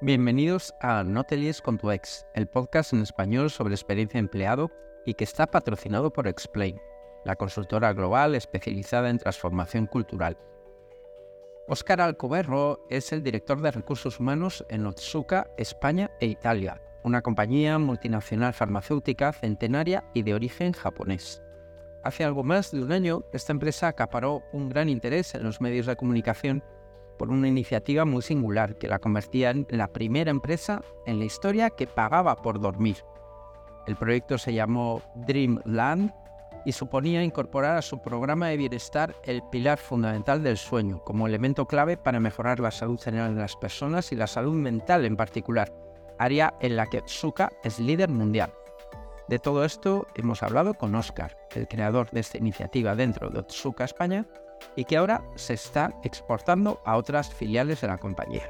Bienvenidos a No te con tu ex, el podcast en español sobre experiencia empleado y que está patrocinado por Explain, la consultora global especializada en transformación cultural. Óscar Alcoberro es el director de recursos humanos en Otsuka, España e Italia, una compañía multinacional farmacéutica centenaria y de origen japonés. Hace algo más de un año, esta empresa acaparó un gran interés en los medios de comunicación por una iniciativa muy singular que la convertía en la primera empresa en la historia que pagaba por dormir. El proyecto se llamó Dreamland y suponía incorporar a su programa de bienestar el pilar fundamental del sueño como elemento clave para mejorar la salud general de las personas y la salud mental en particular, área en la que Tsuka es líder mundial. De todo esto hemos hablado con Oscar, el creador de esta iniciativa dentro de Tsuka España, y que ahora se está exportando a otras filiales de la compañía.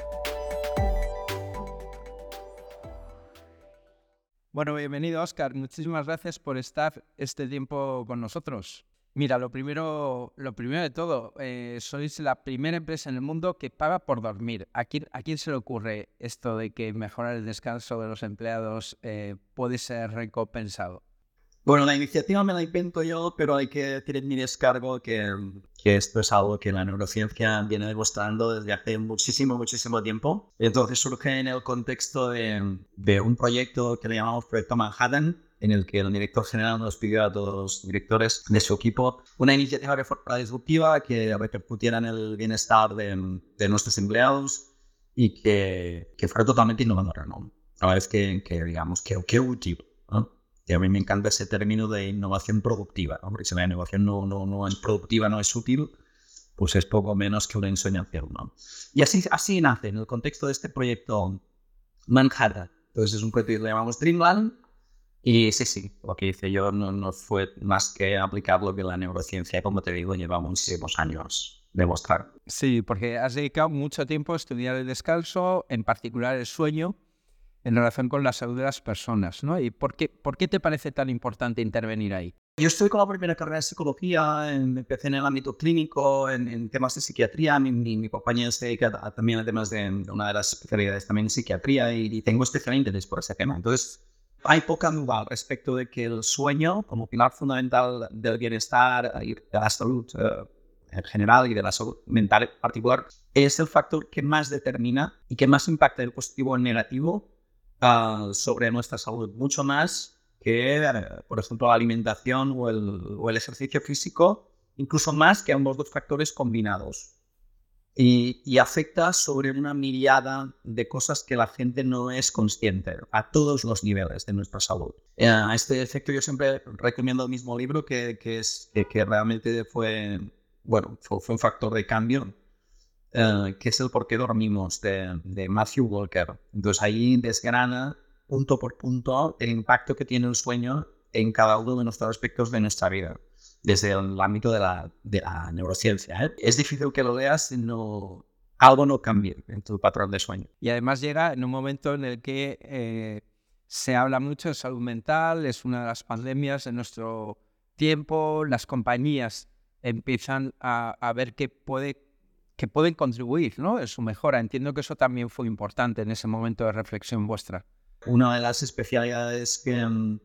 Bueno, bienvenido Oscar. Muchísimas gracias por estar este tiempo con nosotros. Mira, lo primero, lo primero de todo, eh, sois la primera empresa en el mundo que paga por dormir. ¿A quién, ¿A quién se le ocurre esto de que mejorar el descanso de los empleados eh, puede ser recompensado? Bueno, la iniciativa me la invento yo, pero hay que tener mi descargo que, que esto es algo que la neurociencia viene demostrando desde hace muchísimo, muchísimo tiempo. Entonces surge en el contexto de, de un proyecto que le llamamos Proyecto Manhattan, en el que el director general nos pidió a todos los directores de su equipo una iniciativa de forma disruptiva que repercutiera en el bienestar de, de nuestros empleados y que, que fuera totalmente innovadora, ¿no? La vez que, que digamos, que, que útil. Y a mí me encanta ese término de innovación productiva, ¿no? porque si la innovación no, no, no es productiva, no es útil, pues es poco menos que una ensoñación. ¿no? Y así, así nace en el contexto de este proyecto Manhattan. Entonces es un proyecto que le llamamos Dreamland. Y sí, sí, lo que hice yo no, no fue más que aplicar lo que la neurociencia, como te digo, llevamos muchísimos años demostrar. Sí, porque has dedicado mucho tiempo a estudiar el descanso, en particular el sueño, en relación con la salud de las personas, ¿no? ¿Y por qué, por qué te parece tan importante intervenir ahí? Yo estoy con la primera carrera de psicología, empecé en el ámbito clínico, en, temas de psiquiatría, mi, mi, compañía se dedica también a temas de, una de las especialidades también en psiquiatría y, tengo especial interés por ese tema. Entonces, hay poca duda al respecto de que el sueño, como pilar fundamental del bienestar y de la salud eh, en general y de la salud mental en particular, es el factor que más determina y que más impacta el positivo o el negativo sobre nuestra salud, mucho más que, por ejemplo, la alimentación o el, o el ejercicio físico, incluso más que ambos dos factores combinados. Y, y, afecta sobre una mirada de cosas que la gente no es consciente a todos los niveles de nuestra salud. Eh, a este efecto yo siempre recomiendo el mismo libro que, que es, que, realmente fue, bueno, fue, un factor de cambio eh, que es el por qué dormimos de, de, Matthew Walker. Entonces ahí desgrana punto por punto el impacto que tiene el sueño en cada uno de nuestros aspectos de nuestra vida, desde el ámbito de la, de la neurociencia. ¿eh? Es difícil que lo leas si no, algo no cambie en tu patrón de sueño. Y además llega en un momento en el que eh, se habla mucho de salud mental, es una de las pandemias de nuestro tiempo, las compañías empiezan a, a ver qué puede que pueden contribuir ¿no? en su mejora. Entiendo que eso también fue importante en ese momento de reflexión vuestra. Una de las especialidades que, um,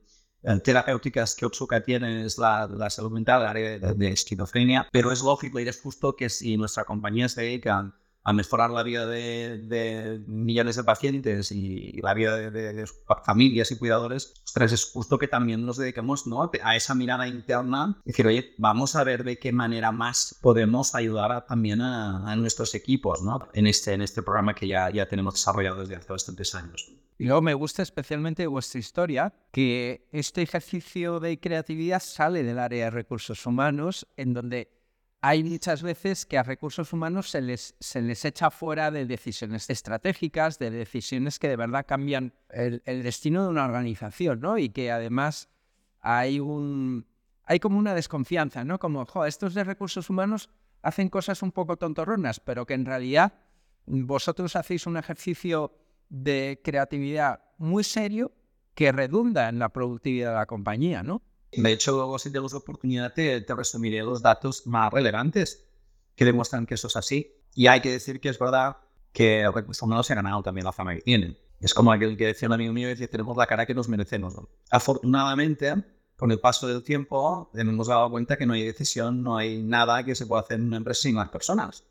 terapéuticas que Otsuka tiene es la, la salud mental, la área de, de, esquizofrenia, pero es lógico y es justo que si nuestra compañía se dedica a mejorar la vida de, de, millones de pacientes y la vida de, de, familias y cuidadores, ostras, es justo que también nos dediquemos ¿no? a esa mirada interna, decir, oye, vamos a ver de qué manera más podemos ayudar a, también a, a, nuestros equipos ¿no? en, este, en este programa que ya, ya tenemos desarrollado desde hace bastantes años. Y luego me gusta especialmente vuestra historia, que este ejercicio de creatividad sale del área de recursos humanos, en donde hay muchas veces que a recursos humanos se les, se les echa fuera de decisiones estratégicas, de decisiones que de verdad cambian el, destino de una organización, ¿no? Y que además hay un hay como una desconfianza, ¿no? Como, jo, estos de recursos humanos hacen cosas un poco tontorronas, pero que en realidad vosotros hacéis un ejercicio de creatividad muy serio que redunda en la productividad de la compañía, ¿no? De hecho, luego si tenemos la oportunidad te, te, resumiré los datos más relevantes que demuestran que eso es así. Y hay que decir que es verdad que recursos humanos se ha ganado también la fama que tienen. Es como aquel que decía un amigo mío, dice, tenemos la cara que nos merecemos. Afortunadamente, con el paso del tiempo, hemos dado cuenta que no hay decisión, no hay nada que se pueda hacer en una empresa sin las personas.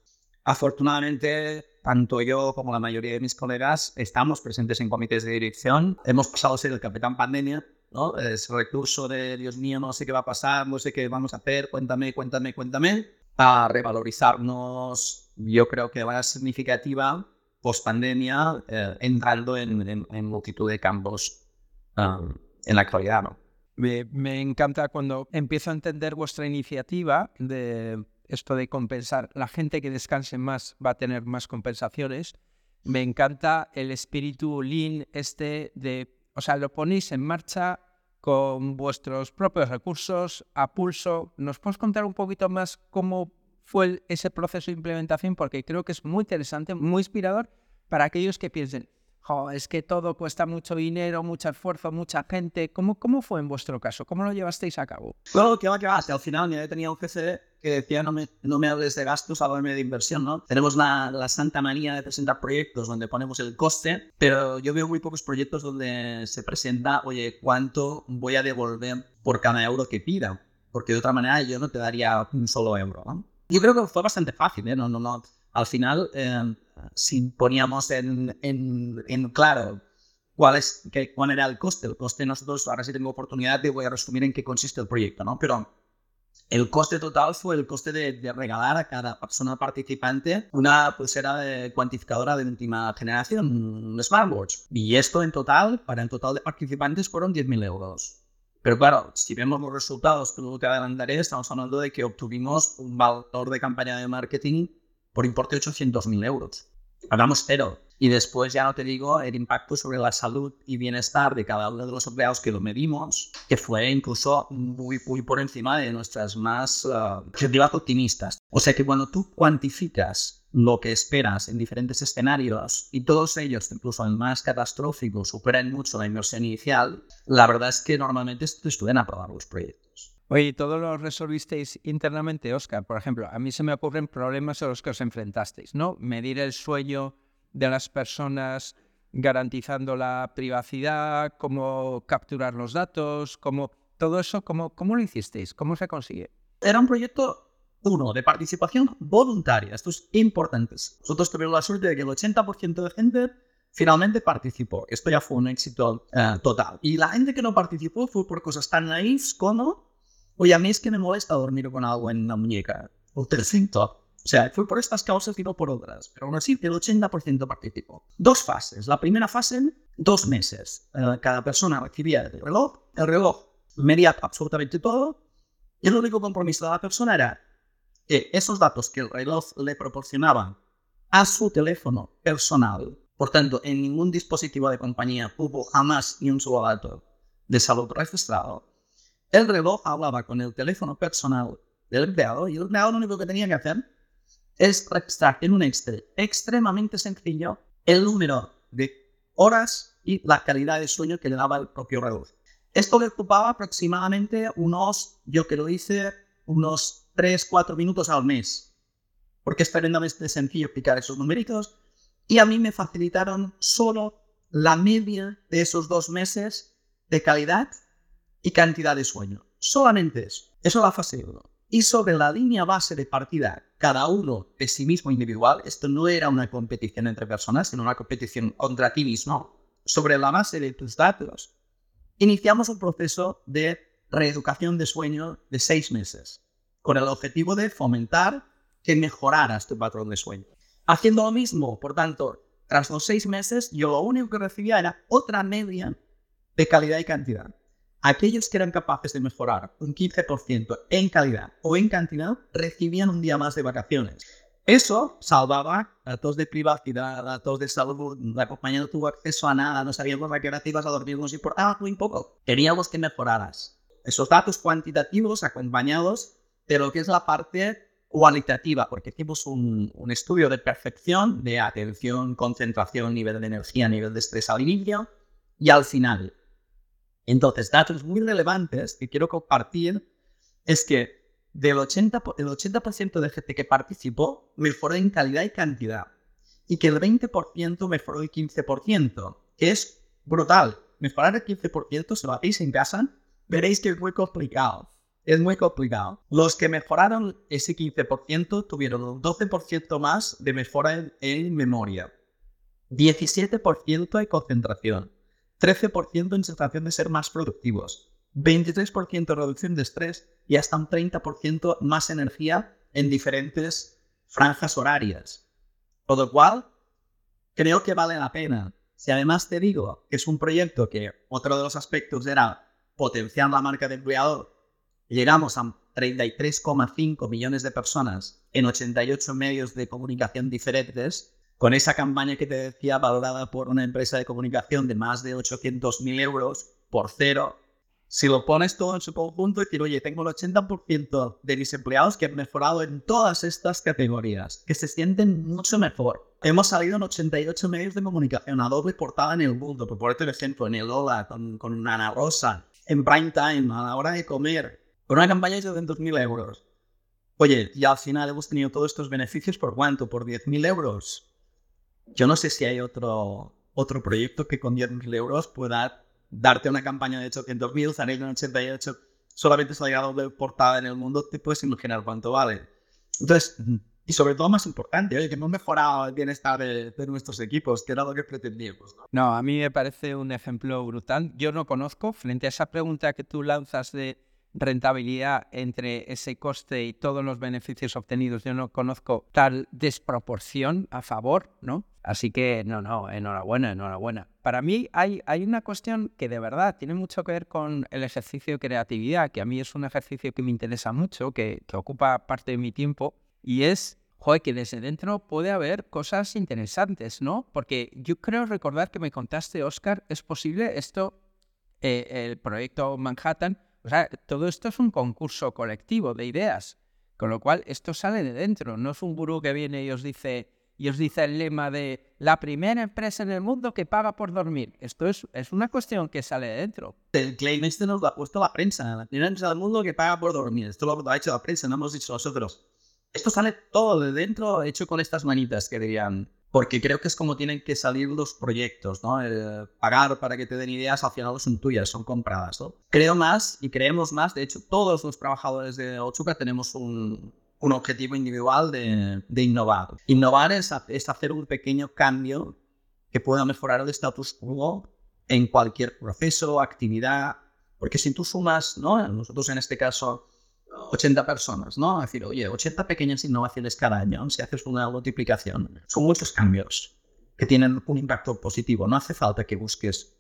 Afortunadamente, tanto yo como la mayoría de mis colegas estamos presentes en comités de dirección. Hemos pasado a ser el capitán pandemia, ¿no? Ese recurso de, Dios mío, no sé qué va a pasar, no sé qué vamos a hacer, cuéntame, cuéntame, cuéntame, a revalorizarnos, yo creo que va a ser significativa post pandemia, eh, entrando en, multitud de campos um, en la actualidad. Me, me encanta cuando empiezo a entender vuestra iniciativa de esto de compensar. La gente que descanse más va a tener más compensaciones. Me encanta el espíritu lean este de, o sea, lo ponéis en marcha con vuestros propios recursos, a pulso. ¿Nos puedes contar un poquito más cómo fue ese proceso de implementación? Porque creo que es muy interesante, muy inspirador para aquellos que piensen, es que todo cuesta mucho dinero, mucho esfuerzo, mucha gente. ¿Cómo, ¿Cómo fue en vuestro caso? ¿Cómo lo llevasteis a cabo? Bueno, que va, que va. Al final ya tenía un GCD que decía no me, no me hables de gastos, háblame de inversión, ¿no? Tenemos la, la, santa manía de presentar proyectos donde ponemos el coste, pero yo veo muy pocos proyectos donde se presenta, oye, ¿cuánto voy a devolver por cada euro que pida? Porque de otra manera yo no te daría un solo euro, ¿no? Yo creo que fue bastante fácil, ¿eh? No, no, no. Al final, eh, si poníamos en, en, en claro cuál, es, qué, cuál era el coste, el coste nosotros, ahora sí tengo oportunidad, te voy a resumir en qué consiste el proyecto, ¿no? Pero el coste total fue el coste de, regalar a cada persona participante una pulsera de cuantificadora de última generación, un smartwatch. Y esto en total, para el total de participantes, fueron 10.000 euros. Pero claro, si vemos los resultados que luego te adelantaré, estamos hablando de que obtuvimos un valor de campaña de marketing por importe de 800.000 euros. Pagamos cero. Y después ya no te digo el impacto sobre la salud y bienestar de cada uno de los empleados que lo medimos, que fue incluso muy, muy por encima de nuestras más uh, objetivas optimistas. O sea que cuando tú cuantificas lo que esperas en diferentes escenarios y todos ellos, incluso el más catastrófico, superan mucho la inversión inicial, la verdad es que normalmente te estudian a probar los proyectos. Oye, ¿todo lo resolvisteis internamente, Oscar? Por ejemplo, a mí se me ocurren problemas a los que os enfrentasteis, ¿no? Medir el sueño de las personas garantizando la privacidad, cómo capturar los datos, cómo todo eso, ¿cómo, cómo lo hicisteis? ¿Cómo se consigue? Era un proyecto, uno, de participación voluntaria. Esto es importante. Nosotros tuvimos la suerte de que el 80% de gente finalmente participó. Esto ya fue un éxito eh, total. Y la gente que no participó fue por cosas tan naif como, oye, a mí es que me molesta dormir con algo en la muñeca. O tercero, o sea, fue por estas causas y no por otras, pero aún así el 80% participó. Dos fases. La primera fase, dos meses. Eh, cada persona recibía el reloj, el reloj medía absolutamente todo y el único compromiso de la persona era que esos datos que el reloj le proporcionaba a su teléfono personal, por tanto, en ningún dispositivo de compañía hubo jamás ni un solo dato de salud registrado, el reloj hablaba con el teléfono personal del empleado y el empleado lo único que tenía que hacer es extraer en un Excel extremadamente sencillo el número de horas y la calidad de sueño que le daba el propio reloj. Esto le ocupaba aproximadamente unos, yo que lo hice, unos 3-4 minutos al mes, porque es tremendamente sencillo explicar esos numeritos, y a mí me facilitaron solo la media de esos dos meses de calidad y cantidad de sueño. Solamente eso. Eso es la fase 1. Y sobre la línea base de partida, cada uno de sí mismo individual, esto no era una competición entre personas, sino una competición contra ti mismo. Sobre la base de tus datos, iniciamos un proceso de reeducación de sueño de seis meses, con el objetivo de fomentar que mejoraras tu patrón de sueño. Haciendo lo mismo, por tanto, tras los seis meses, yo lo único que recibía era otra media de calidad y cantidad aquellos que eran capaces de mejorar un 15% en calidad o en cantidad recibían un día más de vacaciones. Eso salvaba datos de privacidad, datos de salud. La compañía no tuvo acceso a nada, no sabíamos a qué hora te ibas a dormir, nos importaba muy poco. Queríamos que mejoraras. Esos datos cuantitativos acompañados de lo que es la parte cualitativa, porque hicimos un, un estudio de perfección de atención, concentración, nivel de energía, nivel de estrés al inicio y al final. Entonces, datos muy relevantes que quiero compartir es que del 80%, el 80 de gente que participó mejoró en calidad y cantidad. y que el 20% mejoró el 15%, que es brutal. Mejorar el 15%, si lo hacéis en casa, veréis que es muy complicado. Es muy complicado. Los que mejoraron ese 15% tuvieron un 12% más de mejora en, memoria, 17% en concentración, 13% en sensación de ser más productivos, 23% de reducción de estrés y hasta un 30% más energía en diferentes franjas horarias. Por lo cual, creo que vale la pena. Si además te digo que es un proyecto que otro de los aspectos era potenciar la marca de empleador, llegamos a 33,5 millones de personas en 88 medios de comunicación diferentes, con esa campaña que te decía valorada por una empresa de comunicación de más de 800.000 euros por cero, si lo pones todo en su conjunto y decir, oye, tengo el 80% de mis empleados que han mejorado en todas estas categorías, que se sienten mucho mejor. Hemos salido en 88 medios de comunicación, a doble portada en el mundo, por ponerte el ejemplo, en el Ola, con, con Ana Rosa, en prime time, a la hora de comer, con una campaña de 200.000 euros. Oye, y al final hemos tenido todos estos beneficios por cuánto? Por 10.000 euros. Yo no sé si hay otro, otro proyecto que con 10.000 euros pueda darte una campaña de 800.000, salir en 88, solamente salir a doble portada en el mundo, te puedes imaginar cuánto vale. Entonces, y sobre todo más importante, que hemos mejorado el bienestar de, nuestros equipos, que era lo que pretendíamos. no, a mí me parece un ejemplo brutal. Yo no conozco, frente a esa pregunta que tú lanzas de rentabilidad entre ese coste y todos los beneficios obtenidos. Yo no conozco tal desproporción a favor, ¿no? Así que, no, no, enhorabuena, enhorabuena. Para mí hay, hay una cuestión que de verdad tiene mucho que ver con el ejercicio de creatividad, que a mí es un ejercicio que me interesa mucho, que, que ocupa parte de mi tiempo, y es joder, que desde dentro puede haber cosas interesantes, ¿no? Porque yo creo recordar que me contaste, Oscar, ¿es posible esto, eh, el proyecto Manhattan, o sea, todo esto es un concurso colectivo de ideas, con lo cual esto sale de dentro, no es un gurú que viene y os dice, y os dice el lema de la primera empresa en el mundo que paga por dormir. Esto es, es una cuestión que sale de dentro. El claim este nos lo ha puesto la prensa, la primera empresa del mundo que paga por dormir. Esto lo ha hecho la prensa, no hemos dicho nosotros. Esto sale todo de dentro, hecho con estas manitas que dirían porque creo que es como tienen que salir los proyectos, ¿no? pagar para que te den ideas al final son tuyas, son compradas, ¿no? Creo más y creemos más, de hecho todos los trabajadores de Ochuka tenemos un, un objetivo individual de, de innovar. Innovar es, es, hacer un pequeño cambio que pueda mejorar el status quo en cualquier proceso, actividad, porque si tú sumas, ¿no? Nosotros en este caso 80 personas, ¿no? Es decir, oye, 80 pequeñas innovaciones cada año, si haces una multiplicación, son muchos cambios que tienen un impacto positivo. No hace falta que busques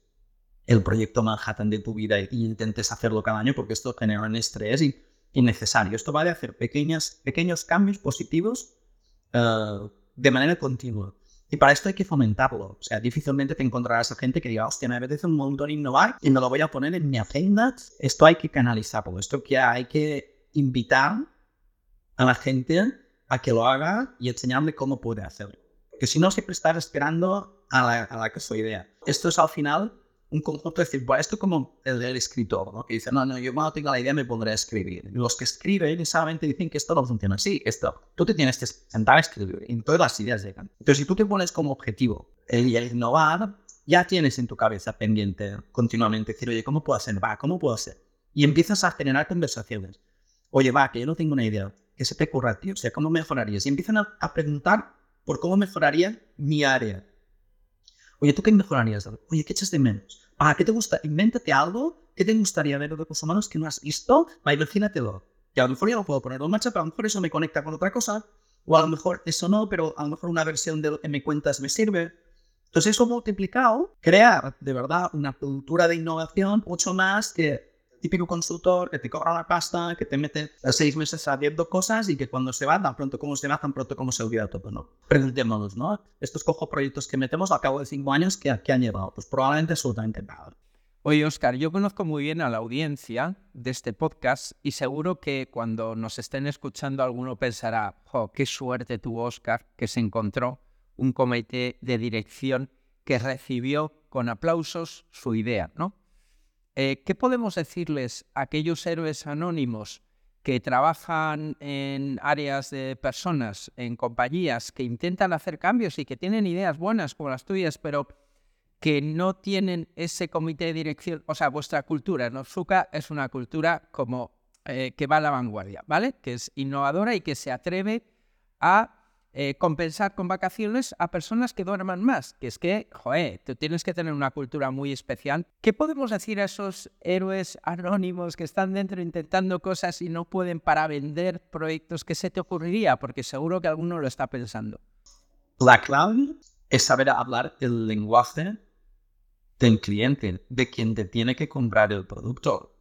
el proyecto Manhattan de tu vida e intentes hacerlo cada año porque esto genera un estrés innecesario. Esto va de hacer pequeñas, pequeños cambios positivos eh, de manera continua. Y para esto hay que fomentarlo. O sea, difícilmente te encontrarás a gente que diga, hostia, me apetece un montón innovar y me lo voy a poner en mi agenda. Esto hay que canalizarlo. Esto que hay que invitar a la gente a que lo haga y enseñarle cómo puede hacerlo. Porque si no, siempre estar esperando a la, a la idea. Esto es al final un conjunto de decir, bueno, esto como el del escritor, ¿no? que dice, no, no, yo cuando tenga la idea me pondré a escribir. los que escriben solamente dicen que esto no funciona así, esto. Tú te tienes que sentar a escribir y todas las ideas llegan. Entonces, si tú te pones como objetivo el, el innovar, ya tienes en tu cabeza pendiente continuamente decir, oye, ¿cómo puedo hacer? Va, ¿cómo puedo hacer? Y empiezas a generar conversaciones. Oye, va, que yo no tengo una idea. ¿Qué se te ocurra, tío? O sea, ¿cómo mejorarías? Y empiezan a, preguntar por cómo mejoraría mi área. Oye, ¿tú qué mejorarías? Oye, ¿qué echas de menos? Ah, ¿qué te gusta? Invéntate algo. ¿Qué te gustaría ver de los humanos que no has visto? Va, imagínatelo. Que a lo mejor yo no puedo ponerlo en marcha, pero a lo mejor eso me conecta con otra cosa. O a lo mejor eso no, pero a lo mejor una versión de me cuentas me sirve. Entonces eso multiplicado crea de verdad una cultura de innovación mucho más que típico consultor que te cobra la pasta, que te mete seis meses haciendo cosas y que cuando se va, tan pronto como se va, tan pronto como se olvida todo, ¿no? Preguntémonos, ¿no? Estos cojo proyectos que metemos al cabo de cinco años, ¿qué, han llevado? Pues probablemente absolutamente nada. Oye, Oscar, yo conozco muy bien a la audiencia de este podcast y seguro que cuando nos estén escuchando alguno pensará, jo, qué suerte tuvo Oscar que se encontró un comité de dirección que recibió con aplausos su idea, ¿no? Eh, ¿Qué podemos decirles a aquellos héroes anónimos que trabajan en áreas de personas, en compañías que intentan hacer cambios y que tienen ideas buenas como las tuyas, pero que no tienen ese comité de dirección, o sea, vuestra cultura, ¿no? Suka es una cultura como eh, que va a la vanguardia, ¿vale? Que es innovadora y que se atreve a eh, compensar con vacaciones a personas que duerman más. Que es que, joder, tú tienes que tener una cultura muy especial. ¿Qué podemos decir a esos héroes anónimos que están dentro intentando cosas y no pueden para vender proyectos? ¿Qué se te ocurriría? Porque seguro que alguno lo está pensando. La clave es saber hablar el lenguaje del cliente, de quien te tiene que comprar el producto.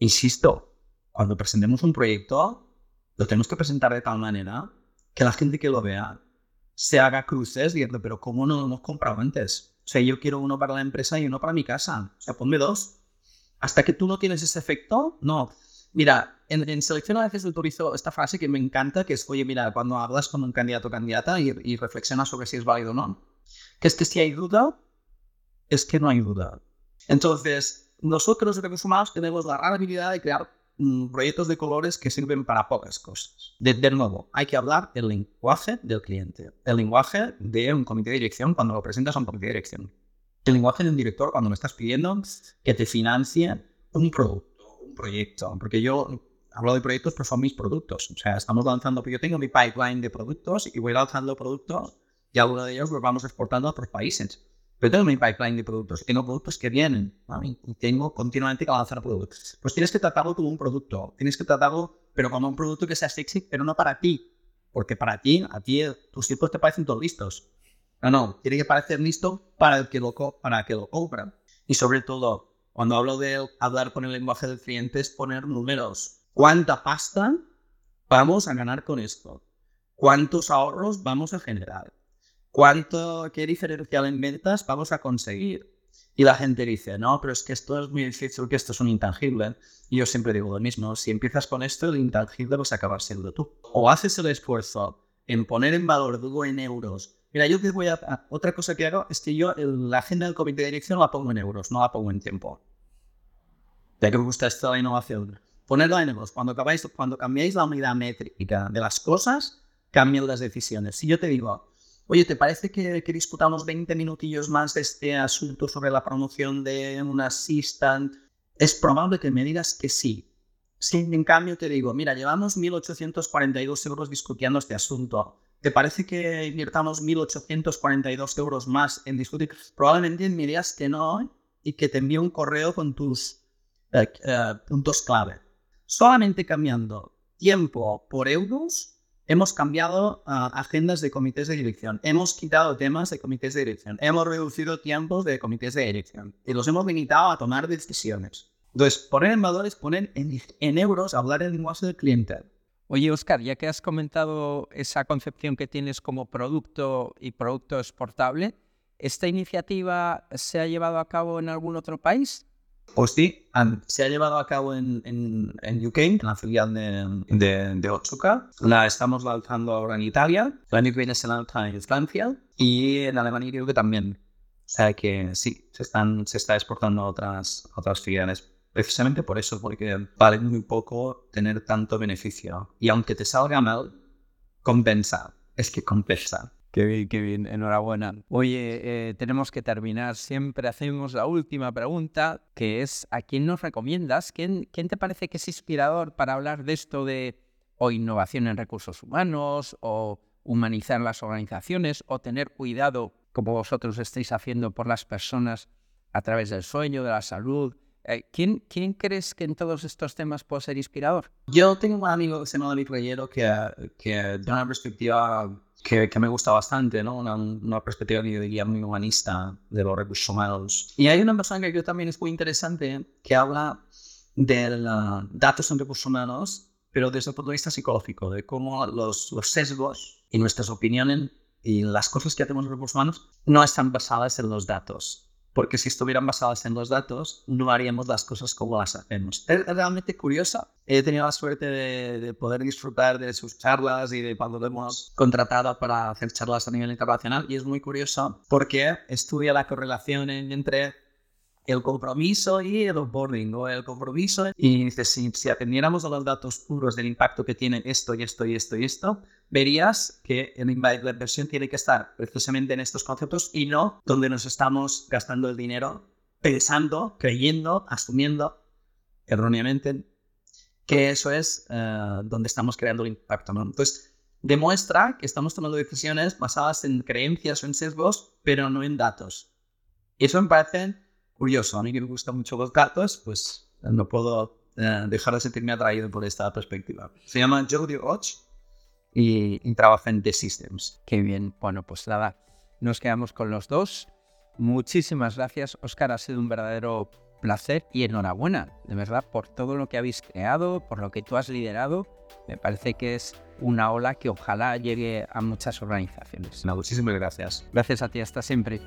Insisto, cuando presentemos un proyecto, lo tenemos que presentar de tal manera que la gente que lo vea se haga cruces diciendo, pero ¿cómo no hemos comprado antes? O sea, yo quiero uno para la empresa y uno para mi casa. O sea, ponme dos. Hasta que tú no tienes ese efecto, no. Mira, en, selección a veces utilizo esta frase que me encanta, que es, oye, mira, cuando hablas con un candidato o candidata y, reflexionas sobre si es válido o no, que es que si hay duda, es que no hay duda. Entonces, nosotros, los recursos humanos, tenemos la rara habilidad de crear proyectos de colores que sirven para pocas cosas. De, nuevo, hay que hablar el lenguaje del cliente, el lenguaje de un comité de dirección cuando lo presentas a un comité de dirección, el lenguaje de un director cuando me estás pidiendo que te financie un producto, un proyecto, porque yo hablo de proyectos, pero son mis productos. O sea, estamos lanzando, yo tengo mi pipeline de productos y voy lanzando productos y algunos de ellos los vamos exportando a otros países. Pero tengo mi pipeline de productos, tengo productos que vienen, y tengo continuamente que lanzar productos. Pues tienes que tratarlo como un producto, tienes que tratarlo, pero como un producto que sea sexy, pero no para ti. Porque para ti, a ti, tus tiempos te parecen todos listos. No, no, tiene que parecer listo para el que lo, para que lo compra. Y sobre todo, cuando hablo de hablar con el lenguaje del cliente, es poner números. ¿Cuánta pasta vamos a ganar con esto? ¿Cuántos ahorros vamos a generar? ¿Cuánto, qué diferencial en ventas vamos a conseguir? Y la gente dice, no, pero es que esto es muy difícil, que esto es un intangible. Y yo siempre digo lo mismo, si empiezas con esto, el intangible vas a acabar siendo tú. O haces el esfuerzo en poner en valor luego en euros. Mira, yo que voy a... Otra cosa que hago es que yo la agenda del comité de dirección la pongo en euros, no la pongo en tiempo. Ya que me gusta esto de la innovación. Ponerla en euros. Cuando, acabáis, cuando cambiáis la unidad métrica de las cosas, cambian las decisiones. Si yo te digo, Oye, ¿te parece que, discutamos 20 minutillos más de este asunto sobre la promoción de un assistant? Es probable que me digas que sí. Si en cambio te digo, mira, llevamos 1.842 euros discutiendo este asunto. ¿Te parece que invirtamos 1.842 euros más en discutir? Probablemente me digas que no y que te envíe un correo con tus eh, eh, puntos clave. Solamente cambiando tiempo por euros Hemos cambiado ah, agendas de comités de dirección, hemos quitado temas de comités de dirección, hemos reducido tiempos de comités de dirección y los hemos limitado a tomar decisiones. Entonces, poner en valores, poner en, euros, hablar el lenguaje del cliente. Oye, Oscar, ya que has comentado esa concepción que tienes como producto y producto exportable, ¿esta iniciativa se ha llevado a cabo en algún otro país? Pues sí, se ha llevado a cabo en, en, UK, en la filial de, de, de Otsuka. La estamos lanzando ahora en Italia. La año que viene se lanza en Francia y en Alemania creo que también. O sea que sí, se, están, se está exportando a otras, otras filiales. Precisamente por eso, porque vale muy poco tener tanto beneficio. Y aunque te salga mal, compensa. Es que compensa. Qué bien, qué bien, enhorabuena. Oye, eh, tenemos que terminar. Siempre hacemos la última pregunta, que es ¿a quién nos recomiendas? ¿Quién, quién te parece que es inspirador para hablar de esto de o innovación en recursos humanos o humanizar las organizaciones o tener cuidado, como vosotros estáis haciendo por las personas a través del sueño, de la salud? Eh, ¿Quién, ¿Quién crees que en todos estos temas puede ser inspirador? Yo tengo un amigo que se llama David Reyero que, que una perspectiva que, me gusta bastante, ¿no? Una, perspectiva que yo diría muy humanista de los recursos humanos. Y hay una persona que creo también es muy interesante que habla de datos en recursos humanos, pero desde el punto de vista psicológico, de cómo los, los sesgos y nuestras opiniones y las cosas que hacemos en recursos humanos no están basadas en los datos, porque si estuvieran basadas en los datos, no haríamos las cosas como las hacemos. Es realmente curiosa. He tenido la suerte de, poder disfrutar de sus charlas y de cuando lo hemos contratado para hacer charlas a nivel internacional y es muy curioso porque estudia la correlación entre el compromiso y el onboarding o el compromiso. Y dices, si, atendiéramos a los datos puros del impacto que tiene esto y esto y esto y esto, verías que el la inversión tiene que estar precisamente en estos conceptos y no donde nos estamos gastando el dinero pensando, creyendo, asumiendo erróneamente que eso es eh, donde estamos creando el impacto. ¿no? Entonces, demuestra que estamos tomando decisiones basadas en creencias o en sesgos, pero no en datos. Y eso me parece curioso. A mí que me gustan mucho los datos, pues no puedo eh, dejar de sentirme atraído por esta perspectiva. Se llama Jody Roach y, y trabaja en The Systems. Qué bien. Bueno, pues nada, nos quedamos con los dos. Muchísimas gracias, Oscar. Ha sido un verdadero placer y enhorabuena, de verdad, por todo lo que habéis creado, por lo que tú has liderado. Me parece que es una ola que ojalá llegue a muchas organizaciones. muchísimas gracias. Gracias a ti, hasta siempre.